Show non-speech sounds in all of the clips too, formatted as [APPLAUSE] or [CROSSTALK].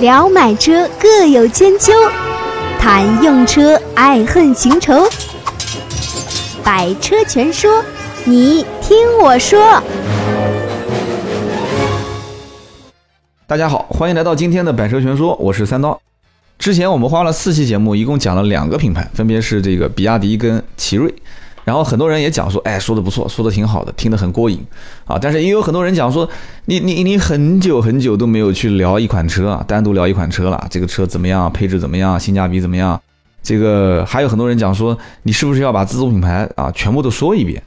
聊买车各有千秋，谈用车爱恨情仇。百车全说，你听我说。大家好，欢迎来到今天的百车全说，我是三刀。之前我们花了四期节目，一共讲了两个品牌，分别是这个比亚迪跟奇瑞。然后很多人也讲说，哎，说的不错，说的挺好的，听得很过瘾啊。但是也有很多人讲说，你你你很久很久都没有去聊一款车啊，单独聊一款车了，这个车怎么样，配置怎么样，性价比怎么样？这个还有很多人讲说，你是不是要把自主品牌啊全部都说一遍？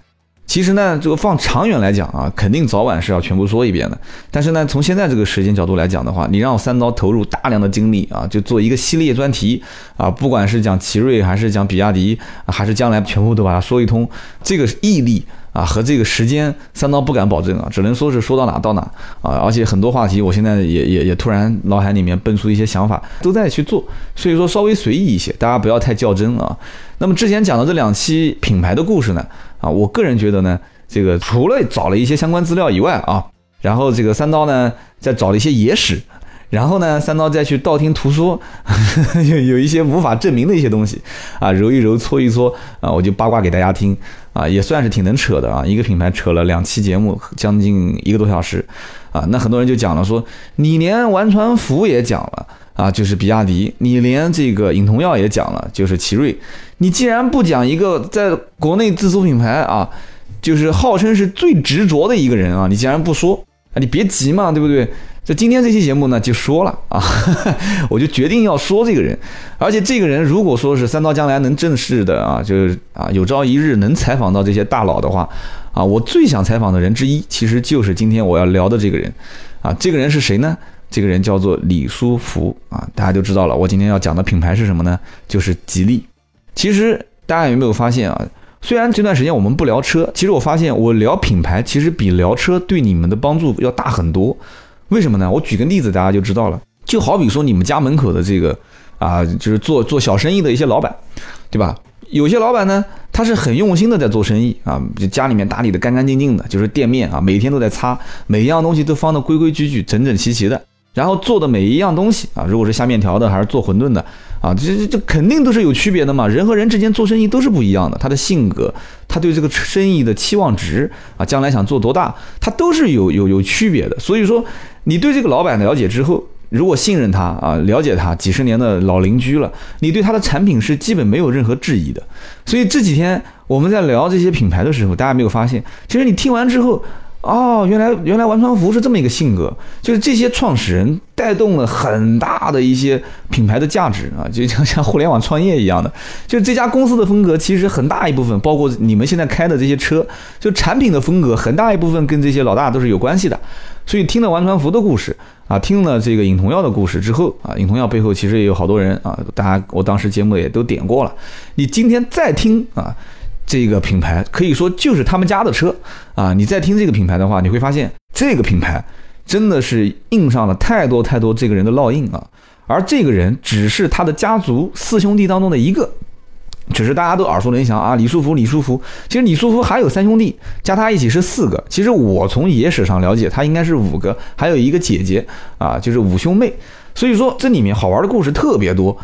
其实呢，这个放长远来讲啊，肯定早晚是要全部说一遍的。但是呢，从现在这个时间角度来讲的话，你让三刀投入大量的精力啊，就做一个系列专题啊，不管是讲奇瑞还是讲比亚迪，还是将来全部都把它说一通，这个毅力。啊，和这个时间，三刀不敢保证啊，只能说是说到哪到哪啊。而且很多话题，我现在也也也突然脑海里面蹦出一些想法，都在去做，所以说稍微随意一些，大家不要太较真啊。那么之前讲的这两期品牌的故事呢，啊，我个人觉得呢，这个除了找了一些相关资料以外啊，然后这个三刀呢，再找了一些野史。然后呢，三刀再去道听途说，[LAUGHS] 有有一些无法证明的一些东西，啊，揉一揉，搓一搓，啊，我就八卦给大家听，啊，也算是挺能扯的啊。一个品牌扯了两期节目，将近一个多小时，啊，那很多人就讲了说，你连完全服也讲了，啊，就是比亚迪，你连这个尹同耀也讲了，就是奇瑞，你既然不讲一个在国内自主品牌啊，就是号称是最执着的一个人啊，你既然不说，啊，你别急嘛，对不对？这今天这期节目呢，就说了啊，[LAUGHS] 我就决定要说这个人，而且这个人如果说是三刀将来能正式的啊，就是啊有朝一日能采访到这些大佬的话，啊，我最想采访的人之一，其实就是今天我要聊的这个人，啊，这个人是谁呢？这个人叫做李书福啊，大家就知道了。我今天要讲的品牌是什么呢？就是吉利。其实大家有没有发现啊？虽然这段时间我们不聊车，其实我发现我聊品牌，其实比聊车对你们的帮助要大很多。为什么呢？我举个例子，大家就知道了。就好比说你们家门口的这个啊，就是做做小生意的一些老板，对吧？有些老板呢，他是很用心的在做生意啊，就家里面打理的干干净净的，就是店面啊，每天都在擦，每一样东西都放的规规矩矩、整整齐齐的。然后做的每一样东西啊，如果是下面条的还是做馄饨的啊，这这这肯定都是有区别的嘛。人和人之间做生意都是不一样的，他的性格，他对这个生意的期望值啊，将来想做多大，他都是有有有区别的。所以说，你对这个老板了解之后，如果信任他啊，了解他几十年的老邻居了，你对他的产品是基本没有任何质疑的。所以这几天我们在聊这些品牌的时候，大家没有发现，其实你听完之后。哦，原来原来王传福是这么一个性格，就是这些创始人带动了很大的一些品牌的价值啊，就像像互联网创业一样的，就是这家公司的风格其实很大一部分，包括你们现在开的这些车，就产品的风格很大一部分跟这些老大都是有关系的。所以听了王传福的故事啊，听了这个尹同耀的故事之后啊，尹同耀背后其实也有好多人啊，大家我当时节目也都点过了，你今天再听啊。这个品牌可以说就是他们家的车啊！你再听这个品牌的话，你会发现这个品牌真的是印上了太多太多这个人的烙印啊！而这个人只是他的家族四兄弟当中的一个，只是大家都耳熟能详啊！李书福，李书福，其实李书福还有三兄弟，加他一起是四个。其实我从野史上了解，他应该是五个，还有一个姐姐啊，就是五兄妹。所以说这里面好玩的故事特别多。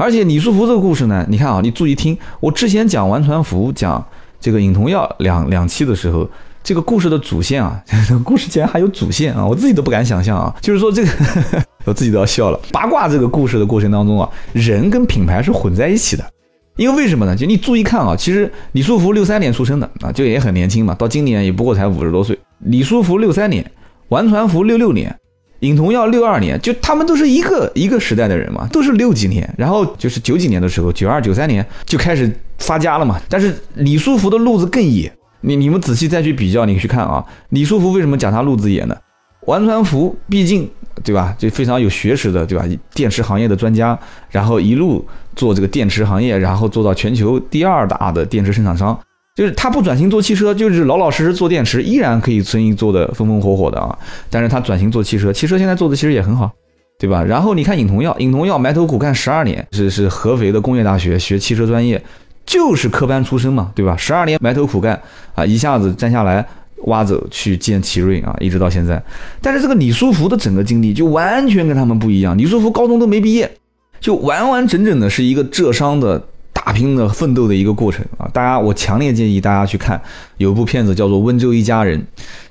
而且李书福这个故事呢，你看啊，你注意听。我之前讲王传福、讲这个尹同耀两两期的时候，这个故事的主线啊，[LAUGHS] 故事竟然还有主线啊，我自己都不敢想象啊。就是说这个，我自己都要笑了。八卦这个故事的过程当中啊，人跟品牌是混在一起的。因为为什么呢？就你注意看啊，其实李书福六三年出生的啊，就也很年轻嘛，到今年也不过才五十多岁。李书福六三年，王传福六六年。尹同耀六二年，就他们都是一个一个时代的人嘛，都是六几年，然后就是九几年的时候，九二九三年就开始发家了嘛。但是李书福的路子更野，你你们仔细再去比较，你去看啊，李书福为什么讲他路子野呢？王传福毕竟对吧，就非常有学识的对吧，电池行业的专家，然后一路做这个电池行业，然后做到全球第二大的电池生产商。就是他不转型做汽车，就是老老实实做电池，依然可以生意做得风风火火的啊。但是他转型做汽车，汽车现在做的其实也很好，对吧？然后你看尹同耀，尹同耀埋头苦干十二年，是是合肥的工业大学学汽车专业，就是科班出身嘛，对吧？十二年埋头苦干啊，一下子站下来，挖走去见奇瑞啊，一直到现在。但是这个李书福的整个经历就完全跟他们不一样。李书福高中都没毕业，就完完整整的是一个浙商的打拼的奋斗的一个过程啊！大家，我强烈建议大家去看，有一部片子叫做《温州一家人》。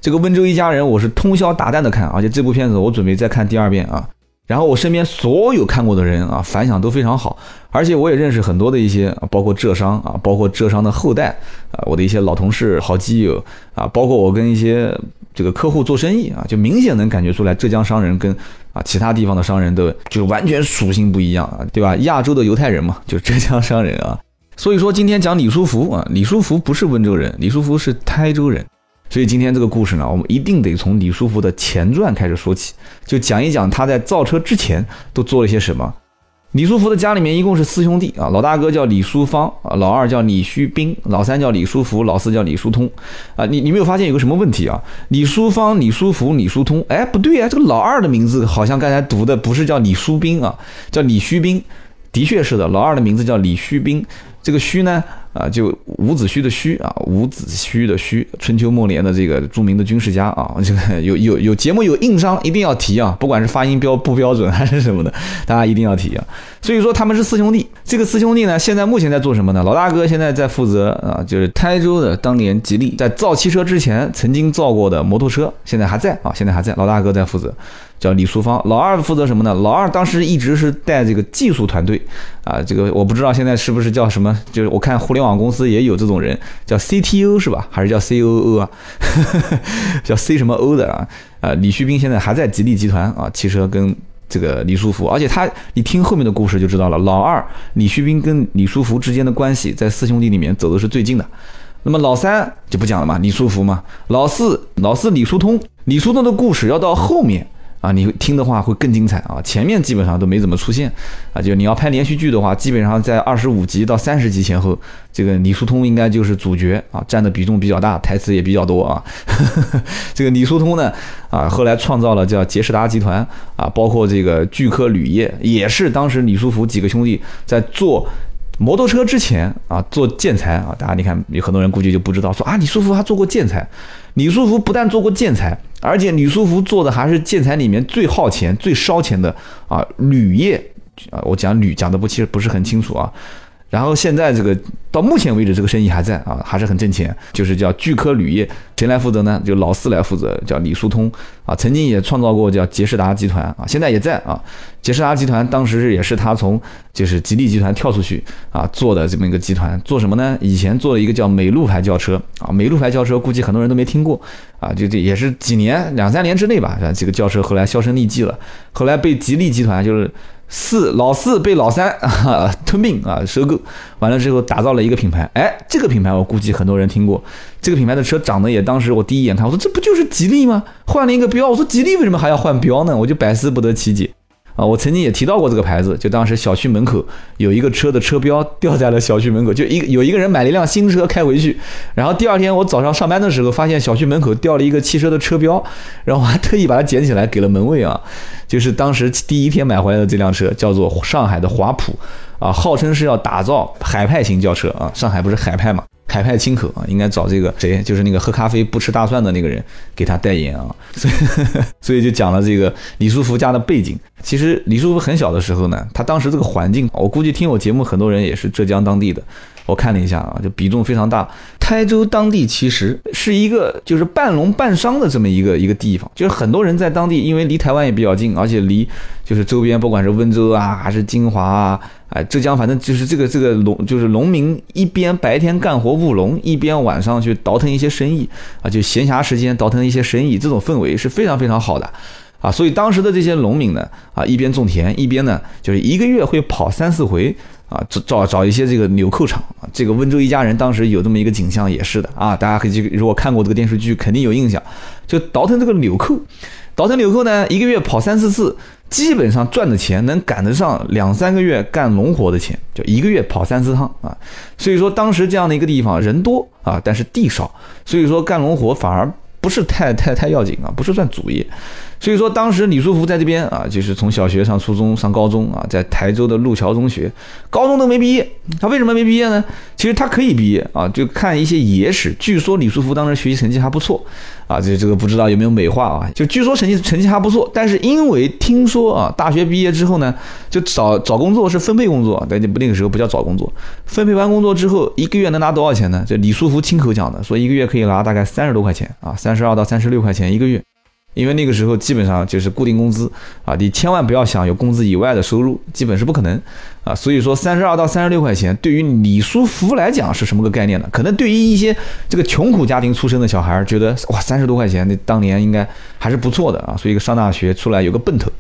这个《温州一家人》，我是通宵达旦的看，而且这部片子我准备再看第二遍啊。然后我身边所有看过的人啊，反响都非常好，而且我也认识很多的一些，包括浙商啊，包括浙商的后代啊，我的一些老同事、好基友啊，包括我跟一些这个客户做生意啊，就明显能感觉出来，浙江商人跟啊其他地方的商人都就完全属性不一样啊，对吧？亚洲的犹太人嘛，就是浙江商人啊。所以说今天讲李书福啊，李书福不是温州人，李书福是台州人。所以今天这个故事呢，我们一定得从李书福的前传开始说起，就讲一讲他在造车之前都做了些什么。李书福的家里面一共是四兄弟啊，老大哥叫李书芳啊，老二叫李旭斌，老三叫李书福，老四叫李书通啊。你你没有发现有个什么问题啊？李书芳、李书福、李书通，哎，不对啊，这个老二的名字好像刚才读的不是叫李书斌啊，叫李旭斌，的确是的，老二的名字叫李旭斌，这个旭呢？啊，就伍子胥的胥啊，伍子胥的胥，春秋末年的这个著名的军事家啊，这个 [LAUGHS] 有有有节目有硬伤，一定要提啊，不管是发音标不标准还是什么的，大家一定要提啊。所以说他们是四兄弟，这个四兄弟呢，现在目前在做什么呢？老大哥现在在负责啊，就是台州的当年吉利在造汽车之前曾经造过的摩托车，现在还在啊，现在还在，老大哥在负责。叫李淑芳，老二负责什么呢？老二当时一直是带这个技术团队，啊，这个我不知道现在是不是叫什么，就是我看互联网公司也有这种人，叫 CTO 是吧？还是叫 COO 啊？[LAUGHS] 叫 C 什么 O 的啊？啊，李旭斌现在还在吉利集团啊，汽车跟这个李书福，而且他你听后面的故事就知道了，老二李旭斌跟李书福之间的关系在四兄弟里面走的是最近的。那么老三就不讲了嘛，李书福嘛，老四老四李书通，李书通的故事要到后面。啊，你听的话会更精彩啊！前面基本上都没怎么出现啊，就你要拍连续剧的话，基本上在二十五集到三十集前后，这个李叔通应该就是主角啊，占的比重比较大，台词也比较多啊。[LAUGHS] 这个李叔通呢，啊，后来创造了叫杰士达集团啊，包括这个巨科铝业，也是当时李书福几个兄弟在做摩托车之前啊，做建材啊。大家你看，有很多人估计就不知道，说啊，李书福还做过建材。李书福不但做过建材。而且李书福做的还是建材里面最耗钱、最烧钱的啊，铝业啊，我讲铝讲的不其实不是很清楚啊。然后现在这个到目前为止这个生意还在啊，还是很挣钱，就是叫巨科铝业，谁来负责呢？就老四来负责，叫李书通啊，曾经也创造过叫杰士达集团啊，现在也在啊。杰士达集团当时也是他从就是吉利集团跳出去啊做的这么一个集团，做什么呢？以前做了一个叫美路牌轿车啊，美路牌轿车估计很多人都没听过啊，就这也是几年两三年之内吧，这个轿车后来销声匿迹了，后来被吉利集团就是。四老四被老三啊 [LAUGHS] 吞并啊收购完了之后打造了一个品牌，哎，这个品牌我估计很多人听过，这个品牌的车长得也当时我第一眼看，我说这不就是吉利吗？换了一个标，我说吉利为什么还要换标呢？我就百思不得其解。啊，我曾经也提到过这个牌子，就当时小区门口有一个车的车标掉在了小区门口，就一有一个人买了一辆新车开回去，然后第二天我早上上班的时候发现小区门口掉了一个汽车的车标，然后我还特意把它捡起来给了门卫啊，就是当时第一天买回来的这辆车叫做上海的华普，啊，号称是要打造海派型轿车啊，上海不是海派嘛。海派清口啊，应该找这个谁，就是那个喝咖啡不吃大蒜的那个人给他代言啊，[LAUGHS] 所以 [LAUGHS] 所以就讲了这个李书福家的背景。其实李书福很小的时候呢，他当时这个环境，我估计听我节目很多人也是浙江当地的。我看了一下啊，就比重非常大。台州当地其实是一个就是半农半商的这么一个一个地方，就是很多人在当地，因为离台湾也比较近，而且离就是周边不管是温州啊还是金华啊，哎浙江，反正就是这个这个农就是农民一边白天干活务农，一边晚上去倒腾一些生意啊，就闲暇时间倒腾一些生意，这种氛围是非常非常好的啊。所以当时的这些农民呢啊，一边种田，一边呢就是一个月会跑三四回。啊，找找找一些这个纽扣厂啊，这个温州一家人当时有这么一个景象，也是的啊，大家可以如果看过这个电视剧，肯定有印象，就倒腾这个纽扣，倒腾纽扣呢，一个月跑三四次，基本上赚的钱能赶得上两三个月干农活的钱，就一个月跑三四趟啊，所以说当时这样的一个地方人多啊，但是地少，所以说干农活反而不是太太太要紧啊，不是算主业。所以说当时李书福在这边啊，就是从小学上初中上高中啊，在台州的路桥中学，高中都没毕业。他为什么没毕业呢？其实他可以毕业啊，就看一些野史，据说李书福当时学习成绩还不错啊，这这个不知道有没有美化啊？就据说成绩成绩还不错，但是因为听说啊，大学毕业之后呢，就找找工作是分配工作，但那个时候不叫找工作，分配完工作之后，一个月能拿多少钱呢？这李书福亲口讲的，说一个月可以拿大概三十多块钱啊，三十二到三十六块钱一个月。因为那个时候基本上就是固定工资啊，你千万不要想有工资以外的收入，基本是不可能啊。所以说三十二到三十六块钱，对于李书福来讲是什么个概念呢？可能对于一些这个穷苦家庭出身的小孩，觉得哇三十多块钱，那当年应该还是不错的啊。所以上大学出来有个奔头，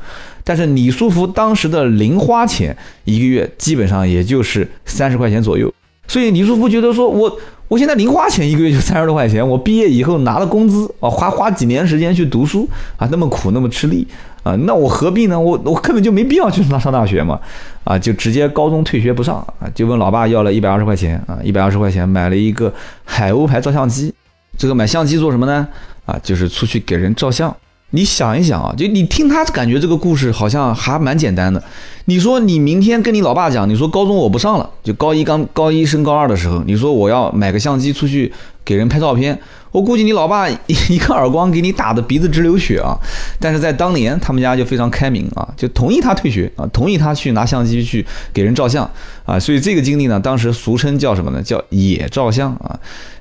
但是李书福当时的零花钱一个月基本上也就是三十块钱左右，所以李书福觉得说我。我现在零花钱一个月就三十多块钱，我毕业以后拿了工资啊，花花几年时间去读书啊，那么苦那么吃力啊，那我何必呢？我我根本就没必要去上 [LAUGHS] 上大学嘛，啊，就直接高中退学不上啊，就问老爸要了一百二十块钱啊，一百二十块钱买了一个海鸥牌照相机，这个买相机做什么呢？啊，就是出去给人照相。你想一想啊，就你听他感觉这个故事好像还蛮简单的。你说你明天跟你老爸讲，你说高中我不上了，就高一刚高一升高二的时候，你说我要买个相机出去给人拍照片，我估计你老爸一个耳光给你打的鼻子直流血啊。但是在当年，他们家就非常开明啊，就同意他退学啊，同意他去拿相机去给人照相啊。所以这个经历呢，当时俗称叫什么呢？叫野照相啊。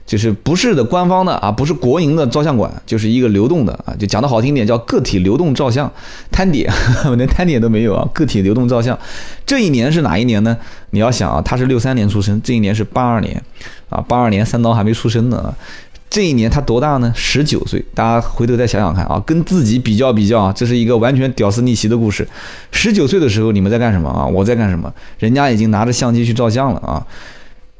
就是不是的官方的啊，不是国营的照相馆，就是一个流动的啊，就讲的好听点叫个体流动照相摊点，[LAUGHS] 连摊点都没有啊，个体流动照相。这一年是哪一年呢？你要想啊，他是六三年出生，这一年是八二年啊，八二年三刀还没出生呢。这一年他多大呢？十九岁。大家回头再想想看啊，跟自己比较比较啊，这是一个完全屌丝逆袭的故事。十九岁的时候你们在干什么啊？我在干什么？人家已经拿着相机去照相了啊。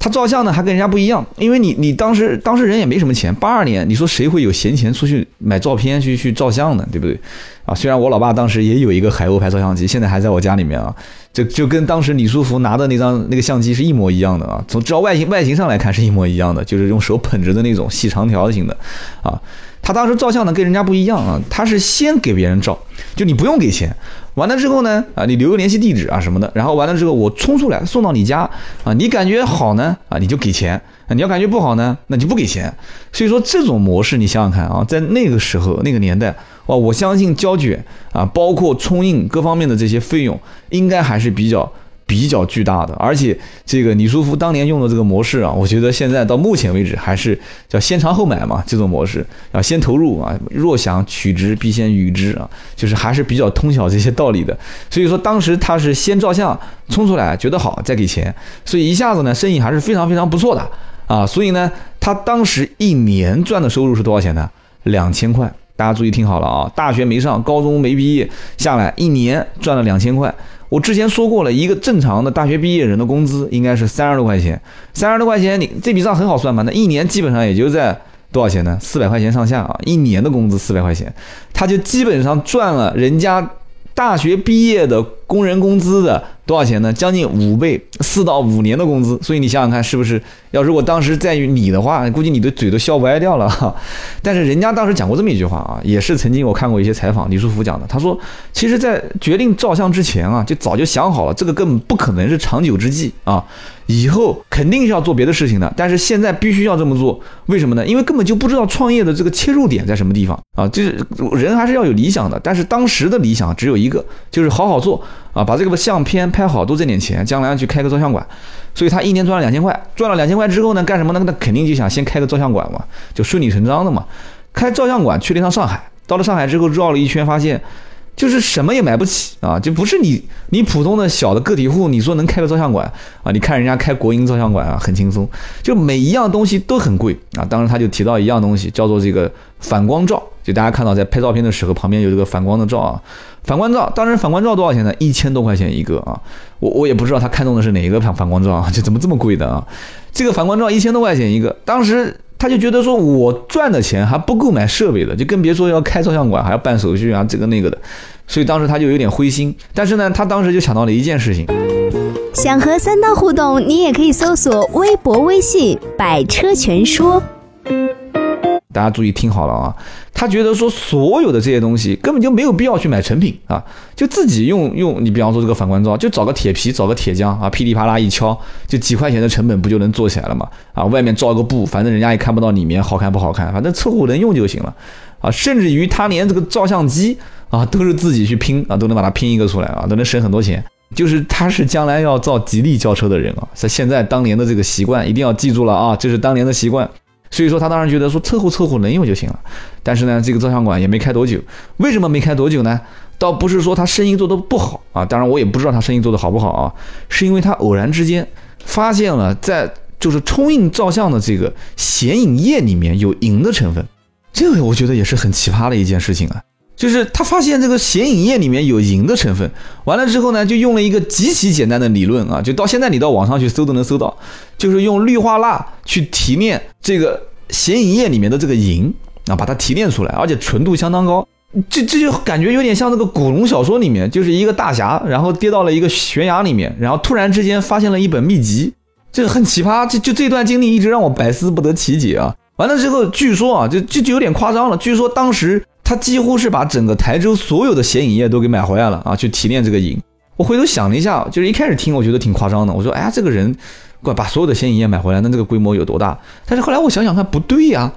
照相呢，还跟人家不一样，因为你你当时当时人也没什么钱，八二年，你说谁会有闲钱出去买照片去去照相呢？对不对？啊，虽然我老爸当时也有一个海鸥牌照相机，现在还在我家里面啊，就就跟当时李书福拿的那张那个相机是一模一样的啊，从照外形外形上来看是一模一样的，就是用手捧着的那种细长条型的，啊，他当时照相呢跟人家不一样啊，他是先给别人照，就你不用给钱。完了之后呢，啊，你留个联系地址啊什么的，然后完了之后我冲出来送到你家，啊，你感觉好呢，啊，你就给钱，你要感觉不好呢，那就不给钱。所以说这种模式，你想想看啊，在那个时候那个年代，哇，我相信胶卷啊，包括冲印各方面的这些费用，应该还是比较。比较巨大的，而且这个李书福当年用的这个模式啊，我觉得现在到目前为止还是叫先尝后买嘛，这种模式要先投入啊，若想取之必先予之啊，就是还是比较通晓这些道理的。所以说当时他是先照相冲出来，觉得好再给钱，所以一下子呢生意还是非常非常不错的啊。所以呢，他当时一年赚的收入是多少钱呢？两千块。大家注意听好了啊，大学没上，高中没毕业下来，一年赚了两千块。我之前说过了，一个正常的大学毕业人的工资应该是三十多块钱，三十多块钱，你这笔账很好算吧？那一年基本上也就在多少钱呢？四百块钱上下啊，一年的工资四百块钱，他就基本上赚了人家大学毕业的工人工资的。多少钱呢？将近五倍，四到五年的工资。所以你想想看，是不是？要如果当时在于你的话，估计你的嘴都笑歪掉了。[LAUGHS] 但是人家当时讲过这么一句话啊，也是曾经我看过一些采访，李书福讲的。他说，其实，在决定照相之前啊，就早就想好了，这个根本不可能是长久之计啊，以后肯定是要做别的事情的。但是现在必须要这么做，为什么呢？因为根本就不知道创业的这个切入点在什么地方啊。就是人还是要有理想的，但是当时的理想只有一个，就是好好做。啊，把这个相片拍好，多挣点钱，将来去开个照相馆。所以他一年赚了两千块，赚了两千块之后呢，干什么呢？那肯定就想先开个照相馆嘛，就顺理成章的嘛。开照相馆去了一趟上海，到了上海之后绕了一圈，发现就是什么也买不起啊，就不是你你普通的小的个体户，你说能开个照相馆啊？你看人家开国营照相馆啊，很轻松，就每一样东西都很贵啊。当时他就提到一样东西，叫做这个反光照，就大家看到在拍照片的时候，旁边有这个反光的照啊。反光照，当然反光照多少钱呢？一千多块钱一个啊！我我也不知道他看中的是哪一个反反光照啊，[LAUGHS] 就怎么这么贵的啊？这个反光照一千多块钱一个，当时他就觉得说我赚的钱还不够买设备的，就更别说要开照相馆还要办手续啊，这个那个的，所以当时他就有点灰心。但是呢，他当时就想到了一件事情，想和三刀互动，你也可以搜索微博、微信“百车全说”。大家注意听好了啊，他觉得说所有的这些东西根本就没有必要去买成品啊，就自己用用，你比方说这个反光罩，就找个铁皮，找个铁浆啊，噼里啪啦一敲，就几块钱的成本不就能做起来了吗？啊，外面罩个布，反正人家也看不到里面好看不好看，反正凑合能用就行了啊。甚至于他连这个照相机啊都是自己去拼啊，都能把它拼一个出来啊，都能省很多钱。就是他是将来要造吉利轿车的人啊，在现在当年的这个习惯一定要记住了啊，这是当年的习惯。所以说他当然觉得说凑合凑合能用就行了。但是呢，这个照相馆也没开多久。为什么没开多久呢？倒不是说他生意做得不好啊，当然我也不知道他生意做得好不好啊，是因为他偶然之间发现了在就是冲印照相的这个显影液里面有银的成分，这个我觉得也是很奇葩的一件事情啊。就是他发现这个显影液里面有银的成分，完了之后呢，就用了一个极其简单的理论啊，就到现在你到网上去搜都能搜到，就是用氯化钠去提炼这个显影液里面的这个银啊，把它提炼出来，而且纯度相当高。这这就感觉有点像那个古龙小说里面，就是一个大侠，然后跌到了一个悬崖里面，然后突然之间发现了一本秘籍，这个很奇葩。就就这段经历一直让我百思不得其解啊。完了之后，据说啊，就就就有点夸张了，据说当时。他几乎是把整个台州所有的显影液都给买回来了啊，去提炼这个银。我回头想了一下，就是一开始听我觉得挺夸张的，我说，哎呀，这个人，怪把所有的显影液买回来，那这个规模有多大？但是后来我想想看，不对呀。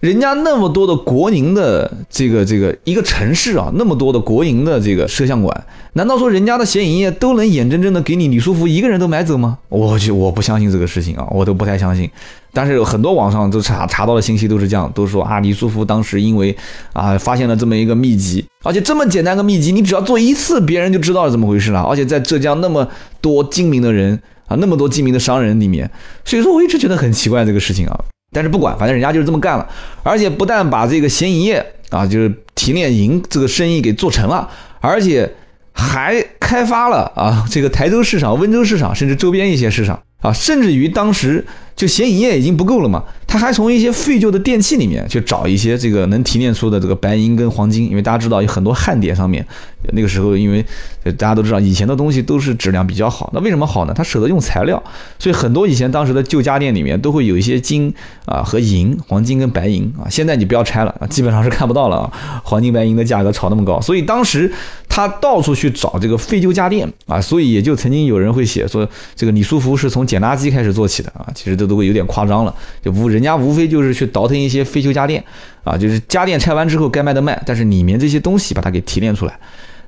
人家那么多的国营的这个这个一个城市啊，那么多的国营的这个摄像馆，难道说人家的显影液都能眼睁睁的给你李书福一个人都买走吗？我去，我不相信这个事情啊，我都不太相信。但是有很多网上都查查到的信息都是这样，都说啊，李书福当时因为啊发现了这么一个秘籍，而且这么简单个秘籍，你只要做一次，别人就知道是怎么回事了。而且在浙江那么多精明的人啊，那么多精明的商人里面，所以说我一直觉得很奇怪这个事情啊。但是不管，反正人家就是这么干了，而且不但把这个显影液啊，就是提炼银这个生意给做成了，而且还开发了啊这个台州市场、温州市场，甚至周边一些市场。啊，甚至于当时就显影液已经不够了嘛，他还从一些废旧的电器里面去找一些这个能提炼出的这个白银跟黄金，因为大家知道有很多焊点上面，那个时候因为大家都知道以前的东西都是质量比较好，那为什么好呢？他舍得用材料，所以很多以前当时的旧家电里面都会有一些金啊和银、黄金跟白银啊，现在你不要拆了啊，基本上是看不到了啊，黄金白银的价格炒那么高，所以当时他到处去找这个废旧家电啊，所以也就曾经有人会写说这个李书福是从捡垃圾开始做起的啊，其实都都会有点夸张了，就无人家无非就是去倒腾一些废旧家电啊，就是家电拆完之后该卖的卖，但是里面这些东西把它给提炼出来。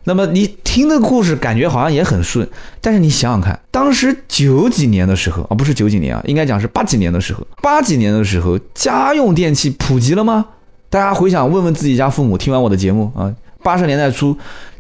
那么你听的故事感觉好像也很顺，但是你想想看，当时九几年的时候啊，不是九几年啊，应该讲是八几年的时候，八几年的时候家用电器普及了吗？大家回想问问自己家父母，听完我的节目啊，八十年代初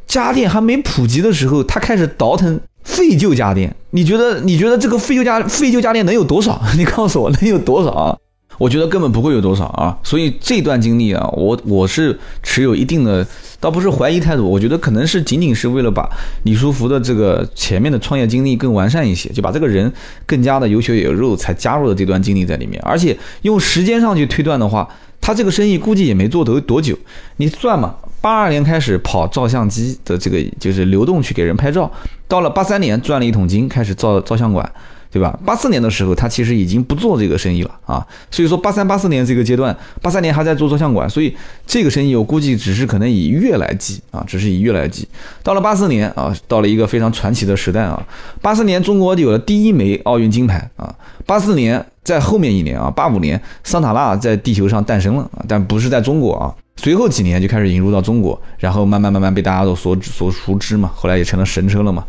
家电还没普及的时候，他开始倒腾。废旧家电，你觉得你觉得这个废旧家废旧家电能有多少？[LAUGHS] 你告诉我能有多少啊？我觉得根本不会有多少啊！所以这段经历啊，我我是持有一定的，倒不是怀疑态度，我觉得可能是仅仅是为了把李书福的这个前面的创业经历更完善一些，就把这个人更加的有血有肉，才加入了这段经历在里面。而且用时间上去推断的话，他这个生意估计也没做得多久，你算嘛？八二年开始跑照相机的这个就是流动去给人拍照，到了八三年赚了一桶金，开始造照相馆，对吧？八四年的时候他其实已经不做这个生意了啊，所以说八三八四年这个阶段，八三年还在做照相馆，所以这个生意我估计只是可能以月来计啊，只是以月来计。到了八四年啊，到了一个非常传奇的时代啊，八四年中国有了第一枚奥运金牌啊，八四年在后面一年啊，八五年桑塔纳在地球上诞生了啊，但不是在中国啊。随后几年就开始引入到中国，然后慢慢慢慢被大家都所所熟知嘛，后来也成了神车了嘛。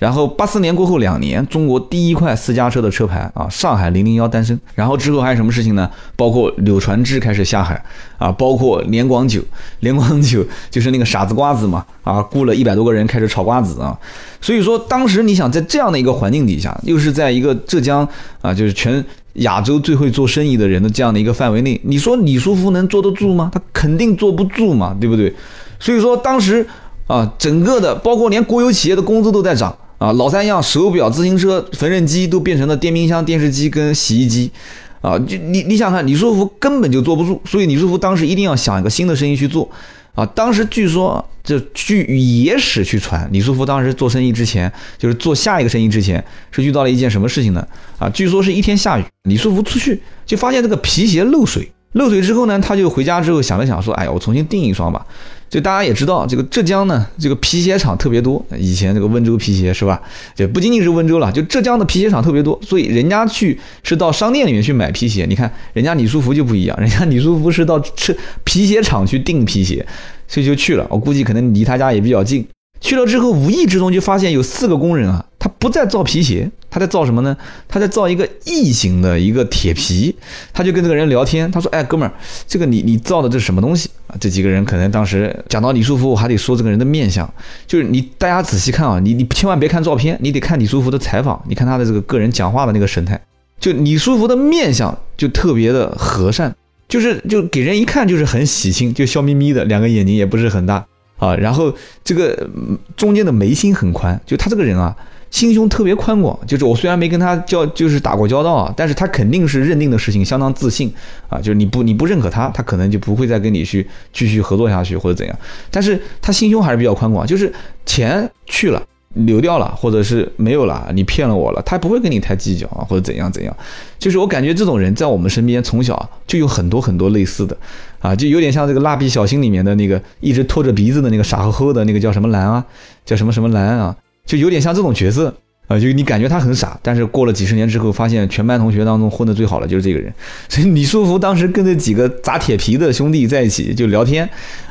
然后八四年过后两年，中国第一块私家车的车牌啊，上海零零幺诞生。然后之后还有什么事情呢？包括柳传志开始下海啊，包括连广九，连广九就是那个傻子瓜子嘛啊，雇了一百多个人开始炒瓜子啊。所以说当时你想在这样的一个环境底下，又是在一个浙江啊，就是全亚洲最会做生意的人的这样的一个范围内，你说李书福能坐得住吗？他肯定坐不住嘛，对不对？所以说当时啊，整个的包括连国有企业的工资都在涨。啊，老三样，手表、自行车、缝纫机都变成了电冰箱、电视机跟洗衣机，啊，就你你想看，李书福根本就坐不住，所以李书福当时一定要想一个新的生意去做，啊，当时据说就据野史去传，李书福当时做生意之前，就是做下一个生意之前，是遇到了一件什么事情呢？啊，据说是一天下雨，李书福出去就发现这个皮鞋漏水，漏水之后呢，他就回家之后想了想，说：“哎呀，我重新订一双吧。”就大家也知道，这个浙江呢，这个皮鞋厂特别多。以前这个温州皮鞋是吧？就不仅仅是温州了，就浙江的皮鞋厂特别多，所以人家去是到商店里面去买皮鞋。你看人家李书福就不一样，[LAUGHS] 人家李书福是到车皮鞋厂去订皮鞋，所以就去了。我估计可能离他家也比较近。去了之后，无意之中就发现有四个工人啊，他不在造皮鞋，他在造什么呢？他在造一个异形的一个铁皮。他就跟这个人聊天，他说：“哎，哥们儿，这个你你造的这是什么东西啊？”这几个人可能当时讲到李书福，我还得说这个人的面相，就是你大家仔细看啊，你你千万别看照片，你得看李书福的采访，你看他的这个个人讲话的那个神态，就李书福的面相就特别的和善，就是就给人一看就是很喜庆，就笑眯眯的，两个眼睛也不是很大。啊，然后这个中间的眉心很宽，就他这个人啊，心胸特别宽广。就是我虽然没跟他交，就是打过交道啊，但是他肯定是认定的事情相当自信啊。就是你不你不认可他，他可能就不会再跟你去继续合作下去或者怎样。但是他心胸还是比较宽广，就是钱去了。流掉了，或者是没有了，你骗了我了，他不会跟你太计较啊，或者怎样怎样。就是我感觉这种人在我们身边从小就有很多很多类似的，啊，就有点像这个蜡笔小新里面的那个一直拖着鼻子的那个傻呵呵的那个叫什么蓝啊，叫什么什么蓝啊，就有点像这种角色啊，就你感觉他很傻，但是过了几十年之后，发现全班同学当中混得最好的就是这个人。[LAUGHS] 所以李书福当时跟这几个砸铁皮的兄弟在一起就聊天。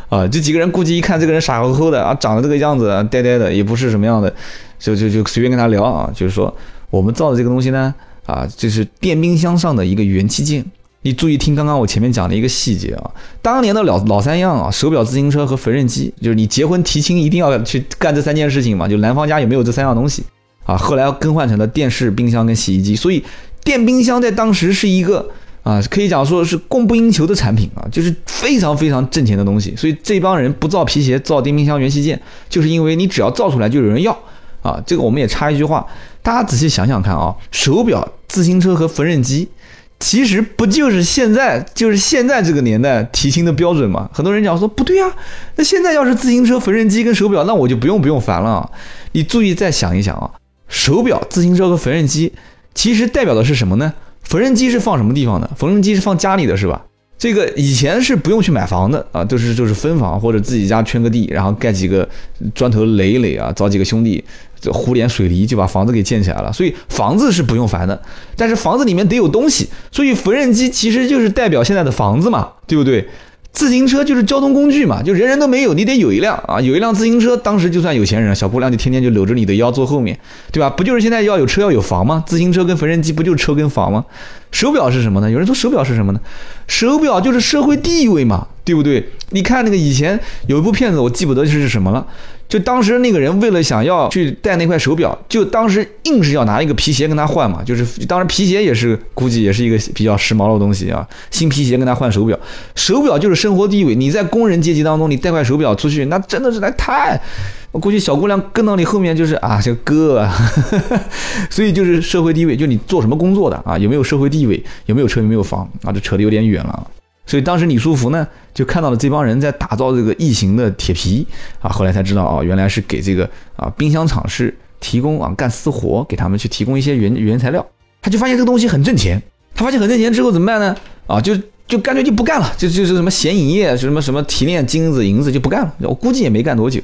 啊，这几个人估计一看这个人傻乎乎的啊，长得这个样子呆呆的，也不是什么样的，就就就随便跟他聊啊，就是说我们造的这个东西呢，啊，就是电冰箱上的一个元器件。你注意听刚刚我前面讲的一个细节啊，当年的老老三样啊，手表、自行车和缝纫机，就是你结婚提亲一定要去干这三件事情嘛，就男方家有没有这三样东西啊？后来更换成了电视、冰箱跟洗衣机，所以电冰箱在当时是一个。啊，可以讲说是供不应求的产品啊，就是非常非常挣钱的东西。所以这帮人不造皮鞋，造电冰箱元器件，就是因为你只要造出来就有人要啊。这个我们也插一句话，大家仔细想想看啊，手表、自行车和缝纫机，其实不就是现在就是现在这个年代提亲的标准吗？很多人讲说不对啊，那现在要是自行车、缝纫机跟手表，那我就不用不用烦了。你注意再想一想啊，手表、自行车和缝纫机，其实代表的是什么呢？缝纫机是放什么地方的？缝纫机是放家里的是吧？这个以前是不用去买房的啊，都是就是分房或者自己家圈个地，然后盖几个砖头垒一垒啊，找几个兄弟，这糊点水泥就把房子给建起来了。所以房子是不用烦的，但是房子里面得有东西，所以缝纫机其实就是代表现在的房子嘛，对不对？自行车就是交通工具嘛，就人人都没有，你得有一辆啊，有一辆自行车，当时就算有钱人，小姑娘就天天就搂着你的腰坐后面，对吧？不就是现在要有车要有房吗？自行车跟缝纫机不就是车跟房吗？手表是什么呢？有人说手表是什么呢？手表就是社会地位嘛，对不对？你看那个以前有一部片子，我记不得是什么了。就当时那个人为了想要去戴那块手表，就当时硬是要拿一个皮鞋跟他换嘛，就是当时皮鞋也是估计也是一个比较时髦的东西啊，新皮鞋跟他换手表，手表就是生活地位。你在工人阶级当中，你带块手表出去，那真的是来太，我估计小姑娘跟到你后面就是啊，这哥啊，[LAUGHS] 所以就是社会地位，就你做什么工作的啊，有没有社会地位，有没有车，有没有房啊，这扯得有点远了。所以当时李书福呢，就看到了这帮人在打造这个异形的铁皮啊，后来才知道哦，原来是给这个啊冰箱厂是提供啊干私活，给他们去提供一些原原材料。他就发现这个东西很挣钱，他发现很挣钱之后怎么办呢？啊，就就干脆就不干了，就就是什么闲营业，什么什么提炼金子银子就不干了。我估计也没干多久。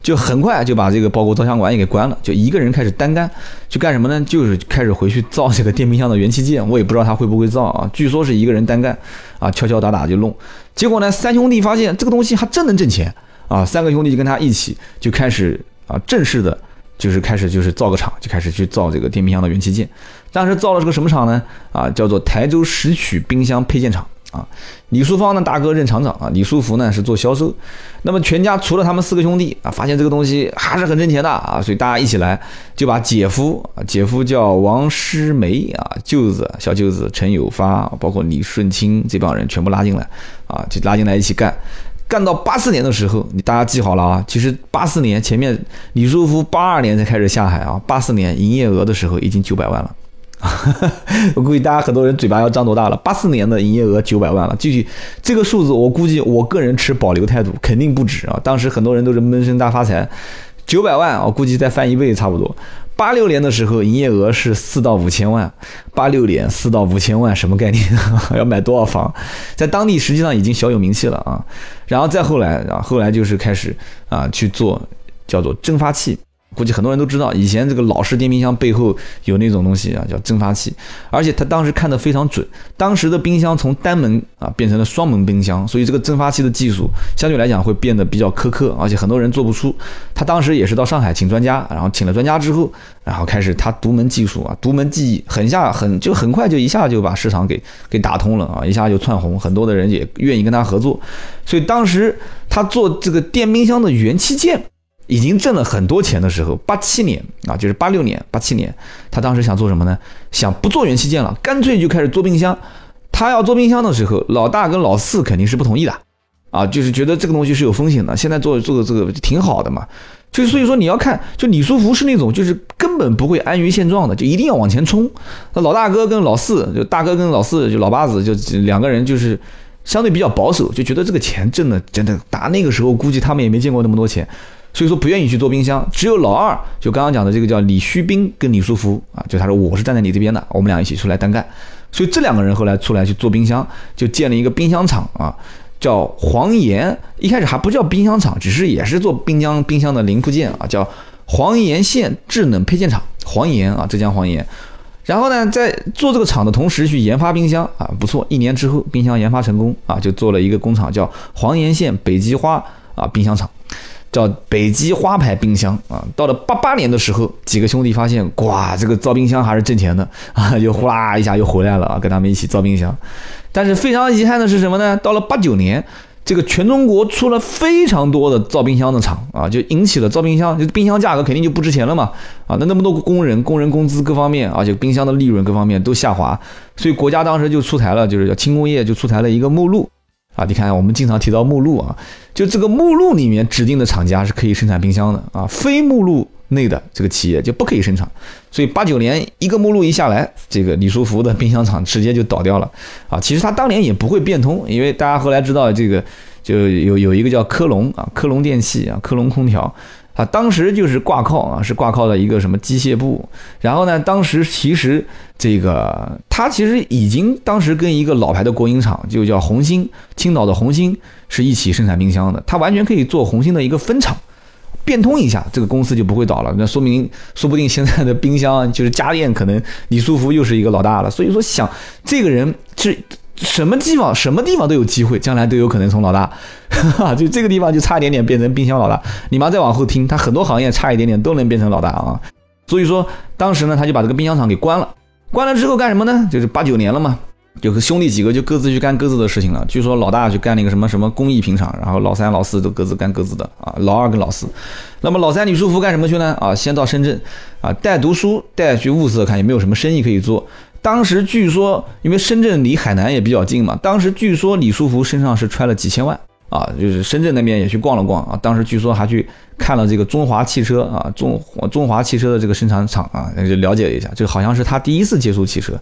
就很快就把这个包裹照相馆也给关了，就一个人开始单干，就干什么呢？就是开始回去造这个电冰箱的元器件。我也不知道他会不会造啊，据说是一个人单干，啊，敲敲打打就弄。结果呢，三兄弟发现这个东西还真能挣钱啊，三个兄弟就跟他一起就开始啊，正式的，就是开始就是造个厂，就开始去造这个电冰箱的元器件。当时造了是个什么厂呢？啊，叫做台州拾取冰箱配件厂。啊，李淑芳呢，大哥任厂长啊，李书福呢是做销售。那么全家除了他们四个兄弟啊，发现这个东西还是很挣钱的啊，所以大家一起来就把姐夫啊，姐夫叫王诗梅啊，舅子小舅子陈友发，包括李顺清这帮人全部拉进来啊，就拉进来一起干。干到八四年的时候，你大家记好了啊，其实八四年前面李书福八二年才开始下海啊，八四年营业额的时候已经九百万了。[LAUGHS] 我估计大家很多人嘴巴要张多大了？八四年的营业额九百万了，具体这个数字我估计我个人持保留态度，肯定不止啊！当时很多人都是闷声大发财，九百万我估计再翻一倍差不多。八六年的时候，营业额是四到五千万。八六年四到五千万什么概念？[LAUGHS] 要买多少房？在当地实际上已经小有名气了啊。然后再后来啊，后来就是开始啊去做叫做蒸发器。估计很多人都知道，以前这个老式电冰箱背后有那种东西啊，叫蒸发器，而且他当时看得非常准。当时的冰箱从单门啊变成了双门冰箱，所以这个蒸发器的技术相对来讲会变得比较苛刻，而且很多人做不出。他当时也是到上海请专家，然后请了专家之后，然后开始他独门技术啊，独门技艺，很下很就很快就一下就把市场给给打通了啊，一下就窜红，很多的人也愿意跟他合作。所以当时他做这个电冰箱的元器件。已经挣了很多钱的时候，八七年啊，就是八六年、八七年，他当时想做什么呢？想不做元器件了，干脆就开始做冰箱。他要做冰箱的时候，老大跟老四肯定是不同意的，啊，就是觉得这个东西是有风险的。现在做做的这个挺好的嘛，就所以说你要看，就李书福是那种就是根本不会安于现状的，就一定要往前冲。那老大哥跟老四，就大哥跟老四，就老八子，就两个人就是相对比较保守，就觉得这个钱挣的真的，打那个时候估计他们也没见过那么多钱。所以说不愿意去做冰箱，只有老二，就刚刚讲的这个叫李旭斌跟李书福啊，就他说我是站在你这边的，我们俩一起出来单干。所以这两个人后来出来去做冰箱，就建了一个冰箱厂啊，叫黄岩。一开始还不叫冰箱厂，只是也是做冰箱冰箱的零部件啊，叫黄岩县制冷配件厂，黄岩啊，浙江黄岩。然后呢，在做这个厂的同时去研发冰箱啊，不错，一年之后冰箱研发成功啊，就做了一个工厂叫黄岩县北极花啊冰箱厂。叫北极花牌冰箱啊，到了八八年的时候，几个兄弟发现，哇，这个造冰箱还是挣钱的 [LAUGHS] 啊，就呼啦一下又回来了啊，跟他们一起造冰箱。但是非常遗憾的是什么呢？到了八九年，这个全中国出了非常多的造冰箱的厂啊，就引起了造冰箱，就冰箱价格肯定就不值钱了嘛啊，那那么多工人，工人工资各方面，而且冰箱的利润各方面都下滑，所以国家当时就出台了，就是叫轻工业就出台了一个目录。啊，你看，我们经常提到目录啊，就这个目录里面指定的厂家是可以生产冰箱的啊，非目录内的这个企业就不可以生产。所以八九年一个目录一下来，这个李书福的冰箱厂直接就倒掉了啊。其实他当年也不会变通，因为大家后来知道这个就有有一个叫科隆啊，科隆电器啊，科隆空调。啊，当时就是挂靠啊，是挂靠的一个什么机械部。然后呢，当时其实这个他其实已经当时跟一个老牌的国营厂，就叫红星，青岛的红星是一起生产冰箱的。他完全可以做红星的一个分厂，变通一下，这个公司就不会倒了。那说明说不定现在的冰箱 [LAUGHS] 就是家电，可能李书福又是一个老大了。所以说，想这个人是。什么地方什么地方都有机会，将来都有可能从老大，[LAUGHS] 就这个地方就差一点点变成冰箱老大。你妈再往后听，他很多行业差一点点都能变成老大啊。所以说当时呢，他就把这个冰箱厂给关了。关了之后干什么呢？就是八九年了嘛，就和兄弟几个就各自去干各自的事情了。据说老大去干那个什么什么工艺品厂，然后老三老四都各自干各自的啊。老二跟老四，那么老三李书福干什么去呢？啊，先到深圳啊，带读书，带去物色，看有没有什么生意可以做。当时据说，因为深圳离海南也比较近嘛，当时据说李书福身上是揣了几千万啊，就是深圳那边也去逛了逛啊。当时据说还去看了这个中华汽车啊，中中华汽车的这个生产厂啊，就了解了一下，这好像是他第一次接触汽车。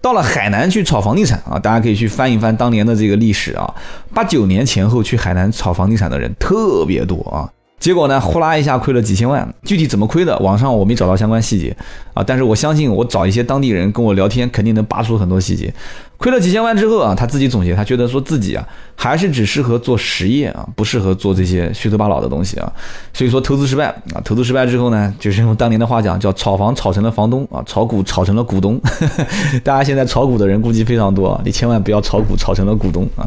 到了海南去炒房地产啊，大家可以去翻一翻当年的这个历史啊，八九年前后去海南炒房地产的人特别多啊。结果呢，呼啦一下亏了几千万，具体怎么亏的，网上我没找到相关细节啊。但是我相信，我找一些当地人跟我聊天，肯定能扒出很多细节。亏了几千万之后啊，他自己总结，他觉得说自己啊，还是只适合做实业啊，不适合做这些虚头巴脑的东西啊。所以说投资失败啊，投资失败之后呢，就是用当年的话讲，叫炒房炒成了房东啊，炒股炒成了股东。[LAUGHS] 大家现在炒股的人估计非常多啊，你千万不要炒股炒成了股东啊。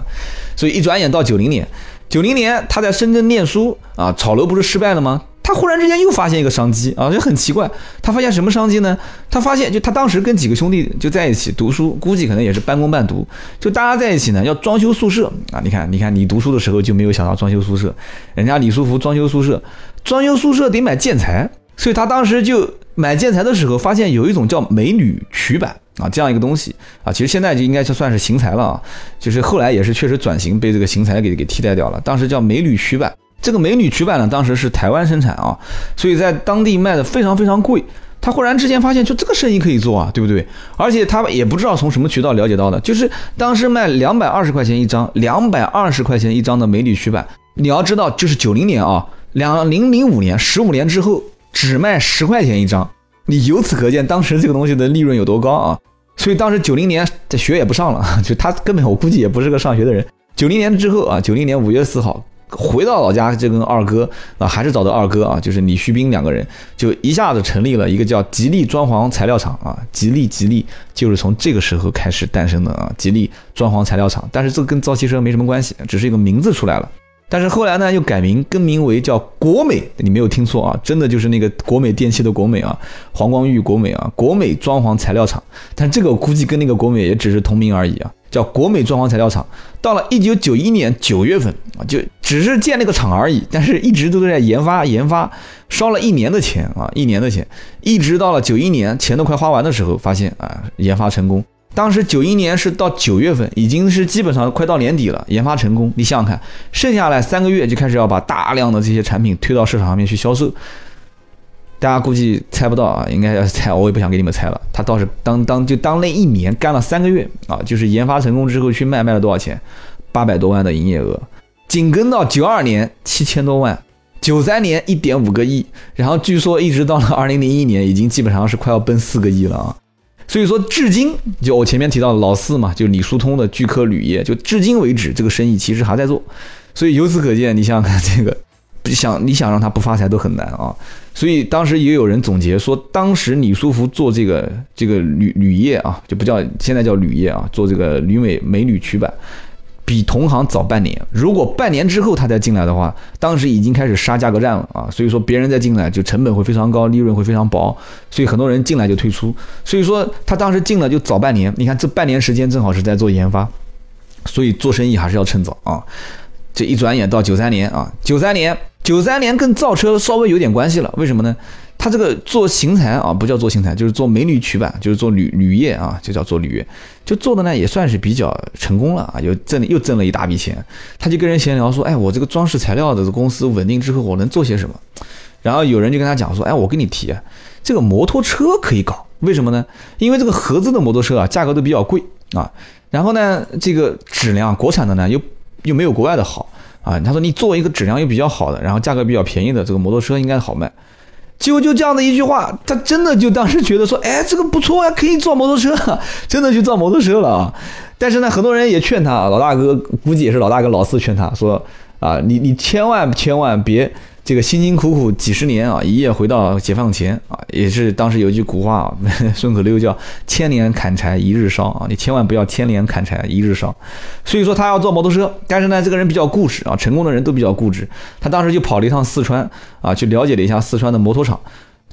所以一转眼到九零年。九零年，他在深圳念书啊，炒楼不是失败了吗？他忽然之间又发现一个商机啊，就很奇怪。他发现什么商机呢？他发现就他当时跟几个兄弟就在一起读书，估计可能也是半工半读，就大家在一起呢，要装修宿舍啊。你看，你看，你读书的时候就没有想到装修宿舍，人家李书福装修宿舍，装修宿舍得买建材，所以他当时就买建材的时候，发现有一种叫镁铝曲板。啊，这样一个东西啊，其实现在就应该就算是型材了啊，就是后来也是确实转型被这个型材给给替代掉了。当时叫美女曲板，这个美女曲板呢，当时是台湾生产啊，所以在当地卖的非常非常贵。他忽然之间发现，就这个生意可以做啊，对不对？而且他也不知道从什么渠道了解到的，就是当时卖两百二十块钱一张，两百二十块钱一张的美女曲板。你要知道，就是九零年啊，两零零五年，十五年之后只卖十块钱一张。你由此可见当时这个东西的利润有多高啊！所以当时九零年这学也不上了，[LAUGHS] 就他根本我估计也不是个上学的人。九零年之后啊，九零年五月四号。回到老家就跟二哥啊，还是找的二哥啊，就是李旭斌两个人，就一下子成立了一个叫吉利装潢材料厂啊，吉利吉利就是从这个时候开始诞生的啊，吉利装潢材料厂。但是这跟造汽车没什么关系，只是一个名字出来了。但是后来呢，又改名更名为叫国美，你没有听错啊，真的就是那个国美电器的国美啊，黄光裕国美啊，国美装潢材料厂。但这个我估计跟那个国美也只是同名而已啊。叫国美装潢材料厂，到了一九九一年九月份啊，就只是建那个厂而已，但是一直都在研发研发，烧了一年的钱啊，一年的钱，一直到了九一年，钱都快花完的时候，发现啊，研发成功。当时九一年是到九月份，已经是基本上快到年底了，研发成功。你想想看，剩下来三个月就开始要把大量的这些产品推到市场上面去销售。大家估计猜不到啊，应该要猜，[LAUGHS] 我也不想给你们猜了。他倒是当当就当那一年干了三个月啊，就是研发成功之后去卖，卖了多少钱？八百多万的营业额。紧跟到九二年七千多万，九三年一点五个亿，然后据说一直到了二零零一年，已经基本上是快要奔四个亿了啊。所以说至今，就我前面提到的老四嘛，就李叔通的巨科铝业，就至今为止这个生意其实还在做。所以由此可见，你想想看这个。想你想让他不发财都很难啊，所以当时也有人总结说，当时李书福做这个这个铝铝业啊，就不叫现在叫铝业啊，做这个铝美美铝曲板，比同行早半年。如果半年之后他再进来的话，当时已经开始杀价格战了啊，所以说别人再进来就成本会非常高，利润会非常薄，所以很多人进来就退出。所以说他当时进了就早半年，你看这半年时间正好是在做研发，所以做生意还是要趁早啊。这一转眼到九三年啊，九三年。九三年跟造车稍微有点关系了，为什么呢？他这个做型材啊，不叫做型材，就是做美铝曲板，就是做铝铝业啊，就叫做铝业，就做的呢也算是比较成功了啊，又挣又挣了一大笔钱。他就跟人闲聊说：“哎，我这个装饰材料的公司稳定之后，我能做些什么？”然后有人就跟他讲说：“哎，我跟你提，这个摩托车可以搞，为什么呢？因为这个合资的摩托车啊，价格都比较贵啊，然后呢，这个质量国产的呢又又没有国外的好。”啊，他说你做一个质量又比较好的，然后价格比较便宜的这个摩托车应该好卖，结果就这样的一句话，他真的就当时觉得说，[LAUGHS] 哎，这个不错啊，可以造摩托车，[LAUGHS] 真的就造摩托车了啊。但是呢，很多人也劝他，老大哥估计也是老大哥老四劝他说，啊，你你千万千万别。这个辛辛苦苦几十年啊，一夜回到解放前啊，也是当时有一句古话啊，顺口溜叫“千年砍柴一日烧”啊，你千万不要千年砍柴一日烧。所以说他要做摩托车，但是呢，这个人比较固执啊，成功的人都比较固执。他当时就跑了一趟四川啊，去了解了一下四川的摩托厂。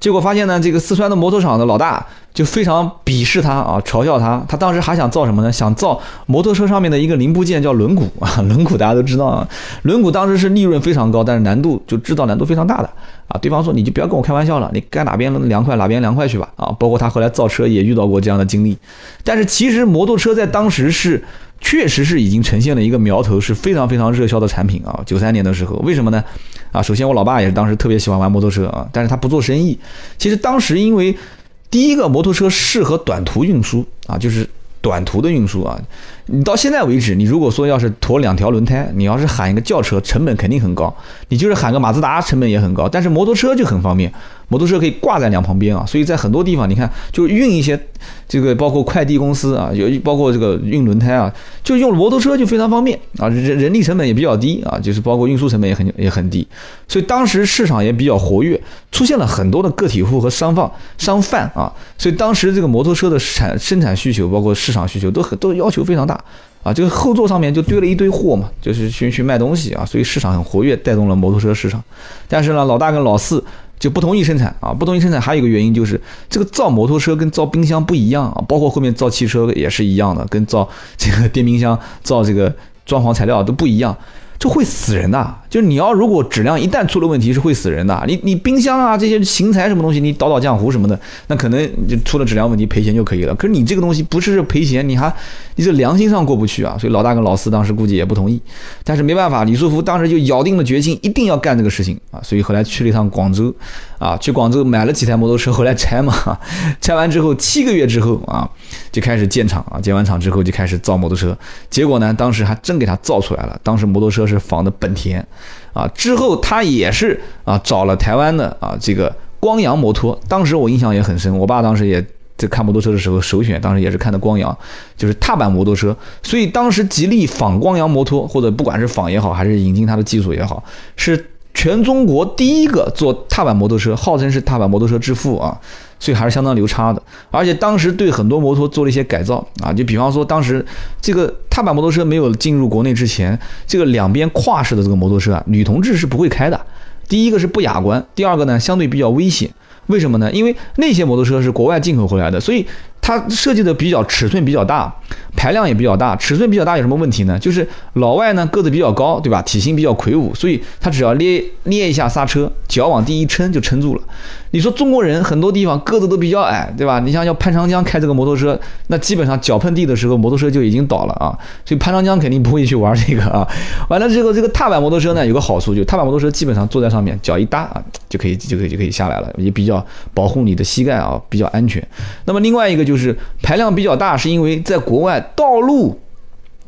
结果发现呢，这个四川的摩托厂的老大就非常鄙视他啊，嘲笑他。他当时还想造什么呢？想造摩托车上面的一个零部件，叫轮毂啊。[LAUGHS] 轮毂大家都知道啊，轮毂当时是利润非常高，但是难度就制造难度非常大的啊。对方说你就不要跟我开玩笑了，你该哪边凉快哪边凉快去吧啊。包括他后来造车也遇到过这样的经历。但是其实摩托车在当时是。确实是已经呈现了一个苗头，是非常非常热销的产品啊！九三年的时候，为什么呢？啊，首先我老爸也是当时特别喜欢玩摩托车啊，但是他不做生意。其实当时因为第一个摩托车适合短途运输啊，就是短途的运输啊。你到现在为止，你如果说要是驮两条轮胎，你要是喊一个轿车，成本肯定很高。你就是喊个马自达，成本也很高。但是摩托车就很方便，摩托车可以挂在两旁边啊，所以在很多地方，你看就是运一些这个，包括快递公司啊，有包括这个运轮胎啊，就用摩托车就非常方便啊，人人力成本也比较低啊，就是包括运输成本也很也很低。所以当时市场也比较活跃，出现了很多的个体户和商贩商贩啊，所以当时这个摩托车的产生产需求，包括市场需求都很都要求非常大。啊，这个后座上面就堆了一堆货嘛，就是去去卖东西啊，所以市场很活跃，带动了摩托车市场。但是呢，老大跟老四就不同意生产啊，不同意生产还有一个原因就是这个造摩托车跟造冰箱不一样啊，包括后面造汽车也是一样的，跟造这个电冰箱、造这个装潢材料都不一样。这会死人的，就是你要如果质量一旦出了问题，是会死人的。你你冰箱啊这些型材什么东西，你倒倒浆糊什么的，那可能就出了质量问题赔钱就可以了。可是你这个东西不是赔钱，你还你这良心上过不去啊。所以老大跟老四当时估计也不同意，但是没办法，李书福当时就咬定了决心，一定要干这个事情啊。所以后来去了一趟广州，啊，去广州买了几台摩托车，后来拆嘛，[LAUGHS] 拆完之后七个月之后啊，就开始建厂啊，建完厂之后就开始造摩托车。结果呢，当时还真给他造出来了，当时摩托车。是仿的本田，啊，之后他也是啊找了台湾的啊这个光阳摩托，当时我印象也很深，我爸当时也在看摩托车的时候首选，当时也是看的光阳，就是踏板摩托车。所以当时吉利仿光阳摩托，或者不管是仿也好，还是引进它的技术也好，是全中国第一个做踏板摩托车，号称是踏板摩托车之父啊。所以还是相当牛叉的，而且当时对很多摩托做了一些改造啊，就比方说当时这个踏板摩托车没有进入国内之前，这个两边跨式的这个摩托车啊，女同志是不会开的。第一个是不雅观，第二个呢相对比较危险。为什么呢？因为那些摩托车是国外进口回来的，所以。它设计的比较尺寸比较大，排量也比较大。尺寸比较大有什么问题呢？就是老外呢个子比较高，对吧？体型比较魁梧，所以他只要捏捏一下刹车，脚往地一撑就撑住了。你说中国人很多地方个子都比较矮，对吧？你像要潘长江开这个摩托车，那基本上脚碰地的时候摩托车就已经倒了啊。所以潘长江肯定不会去玩这个啊。完了之后，这个踏板摩托车呢有个好处，就踏板摩托车基本上坐在上面，脚一搭啊就可以就可以就可以下来了，也比较保护你的膝盖啊，比较安全。那么另外一个就就是排量比较大，是因为在国外道路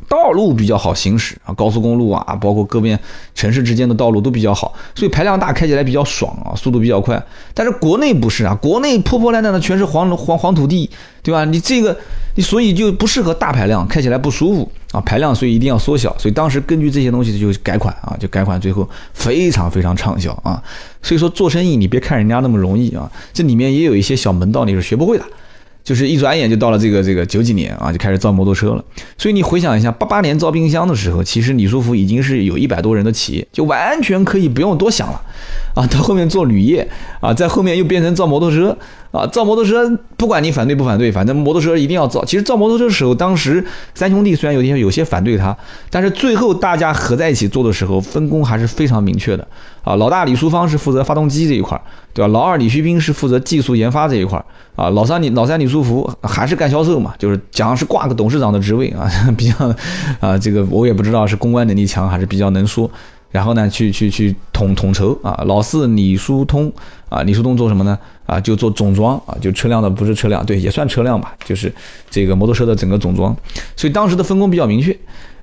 道路比较好行驶啊，高速公路啊，包括各边城市之间的道路都比较好，所以排量大，开起来比较爽啊，速度比较快。但是国内不是啊，国内破破烂烂的全是黄黄黄土地，对吧？你这个你所以就不适合大排量，开起来不舒服啊，排量所以一定要缩小。所以当时根据这些东西就改款啊，就改款，最后非常非常畅销啊。所以说做生意你别看人家那么容易啊，这里面也有一些小门道你是学不会的。就是一转眼就到了这个这个九几年啊，就开始造摩托车了。所以你回想一下，八八年造冰箱的时候，其实李书福已经是有一百多人的企业，就完全可以不用多想了啊。到后面做铝业啊，在后面又变成造摩托车啊。造摩托车，不管你反对不反对，反正摩托车一定要造。其实造摩托车的时候，当时三兄弟虽然有些有些反对他，但是最后大家合在一起做的时候，分工还是非常明确的啊。老大李淑芳是负责发动机这一块，对吧？老二李旭斌是负责技术研发这一块。啊，老三李老三李书福还是干销售嘛，就是讲是挂个董事长的职位啊，[LAUGHS] 比较啊，这个我也不知道是公关能力强还是比较能说。然后呢，去去去统统筹啊。老四李书通啊，李书通做什么呢？啊，就做总装啊，就车辆的不是车辆，对，也算车辆吧，就是这个摩托车的整个总装。所以当时的分工比较明确。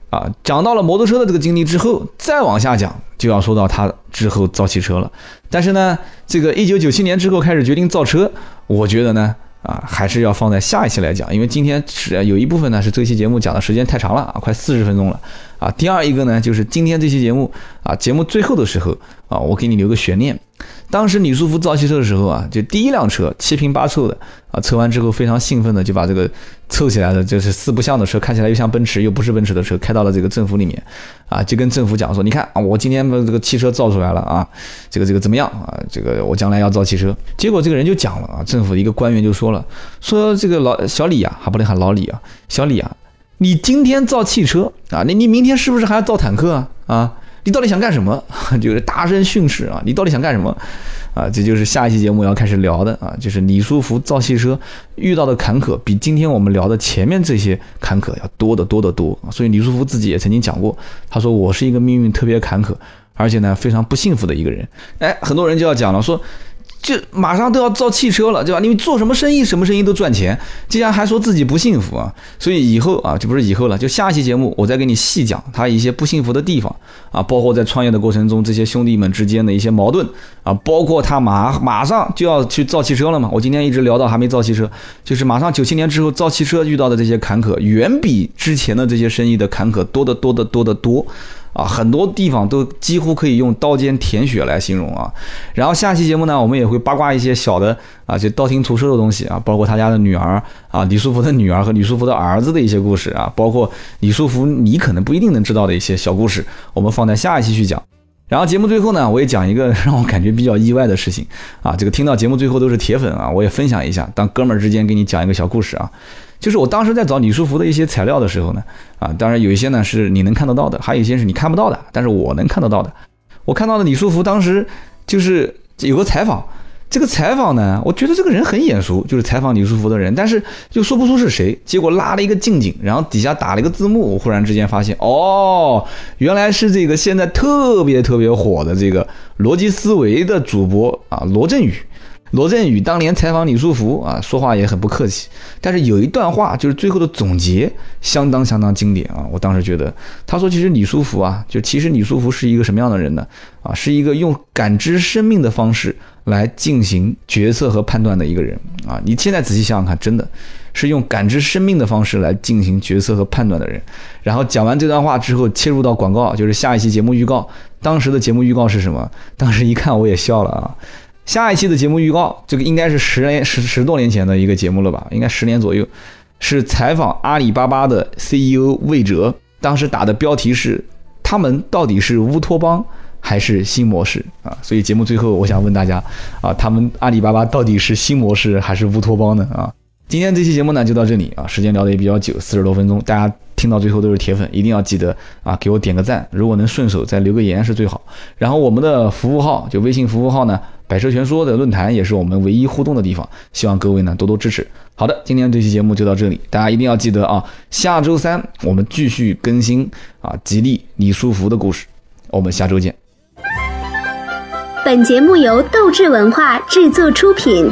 啊，讲到了摩托车的这个经历之后，再往下讲就要说到他之后造汽车了。但是呢，这个一九九七年之后开始决定造车，我觉得呢，啊，还是要放在下一期来讲，因为今天是有一部分呢是这期节目讲的时间太长了啊，快四十分钟了啊。第二一个呢，就是今天这期节目啊，节目最后的时候啊，我给你留个悬念。当时李书福造汽车的时候啊，就第一辆车七拼八凑的啊，测完之后非常兴奋的就把这个凑起来的，就是四不像的车，看起来又像奔驰又不是奔驰的车，开到了这个政府里面啊，就跟政府讲说，你看啊，我今天把这个汽车造出来了啊，这个这个怎么样啊？这个我将来要造汽车。结果这个人就讲了啊，政府一个官员就说了，说这个老小李啊，还不能喊老李啊，小李啊，你今天造汽车啊，那你明天是不是还要造坦克啊？啊？你到底想干什么？[LAUGHS] 就是大声训斥啊！你到底想干什么？啊，这就是下一期节目要开始聊的啊，就是李书福造汽车遇到的坎坷，比今天我们聊的前面这些坎坷要多得多得多。所以李书福自己也曾经讲过，他说我是一个命运特别坎坷，而且呢非常不幸福的一个人。哎，很多人就要讲了，说。就马上都要造汽车了，对吧？你们做什么生意，什么生意都赚钱，竟然还说自己不幸福啊！所以以后啊，就不是以后了，就下一期节目我再给你细讲他一些不幸福的地方啊，包括在创业的过程中这些兄弟们之间的一些矛盾啊，包括他马马上就要去造汽车了嘛。我今天一直聊到还没造汽车，就是马上九七年之后造汽车遇到的这些坎坷，远比之前的这些生意的坎坷多得多得多得多。啊，很多地方都几乎可以用刀尖舔血来形容啊。然后下期节目呢，我们也会八卦一些小的啊，就道听途说的东西啊，包括他家的女儿啊，李书福的女儿和李书福的儿子的一些故事啊，包括李书福你可能不一定能知道的一些小故事，我们放在下一期去讲。然后节目最后呢，我也讲一个 [LAUGHS] 让我感觉比较意外的事情啊，这个听到节目最后都是铁粉啊，我也分享一下，当哥们儿之间给你讲一个小故事啊。就是我当时在找李书福的一些材料的时候呢，啊，当然有一些呢是你能看得到的，还有一些是你看不到的，但是我能看得到的。我看到的李书福当时就是有个采访，这个采访呢，我觉得这个人很眼熟，就是采访李书福的人，但是又说不出是谁。结果拉了一个近景，然后底下打了一个字幕，我忽然之间发现，哦，原来是这个现在特别特别火的这个逻辑思维的主播啊，罗振宇。罗振宇当年采访李书福啊，说话也很不客气，但是有一段话就是最后的总结，相当相当经典啊！我当时觉得，他说其实李书福啊，就其实李书福是一个什么样的人呢？啊，是一个用感知生命的方式来进行决策和判断的一个人啊！你现在仔细想想看，真的是用感知生命的方式来进行决策和判断的人。然后讲完这段话之后，切入到广告，就是下一期节目预告。当时的节目预告是什么？当时一看我也笑了啊！下一期的节目预告，这个应该是十年十十多年前的一个节目了吧？应该十年左右，是采访阿里巴巴的 CEO 魏哲。当时打的标题是：他们到底是乌托邦还是新模式啊？所以节目最后，我想问大家啊，他们阿里巴巴到底是新模式还是乌托邦呢？啊？今天这期节目呢就到这里啊，时间聊得也比较久，四十多分钟，大家听到最后都是铁粉，一定要记得啊给我点个赞，如果能顺手再留个言是最好。然后我们的服务号就微信服务号呢，百车全说的论坛也是我们唯一互动的地方，希望各位呢多多支持。好的，今天这期节目就到这里，大家一定要记得啊，下周三我们继续更新啊吉利李书福的故事，我们下周见。本节目由斗志文化制作出品。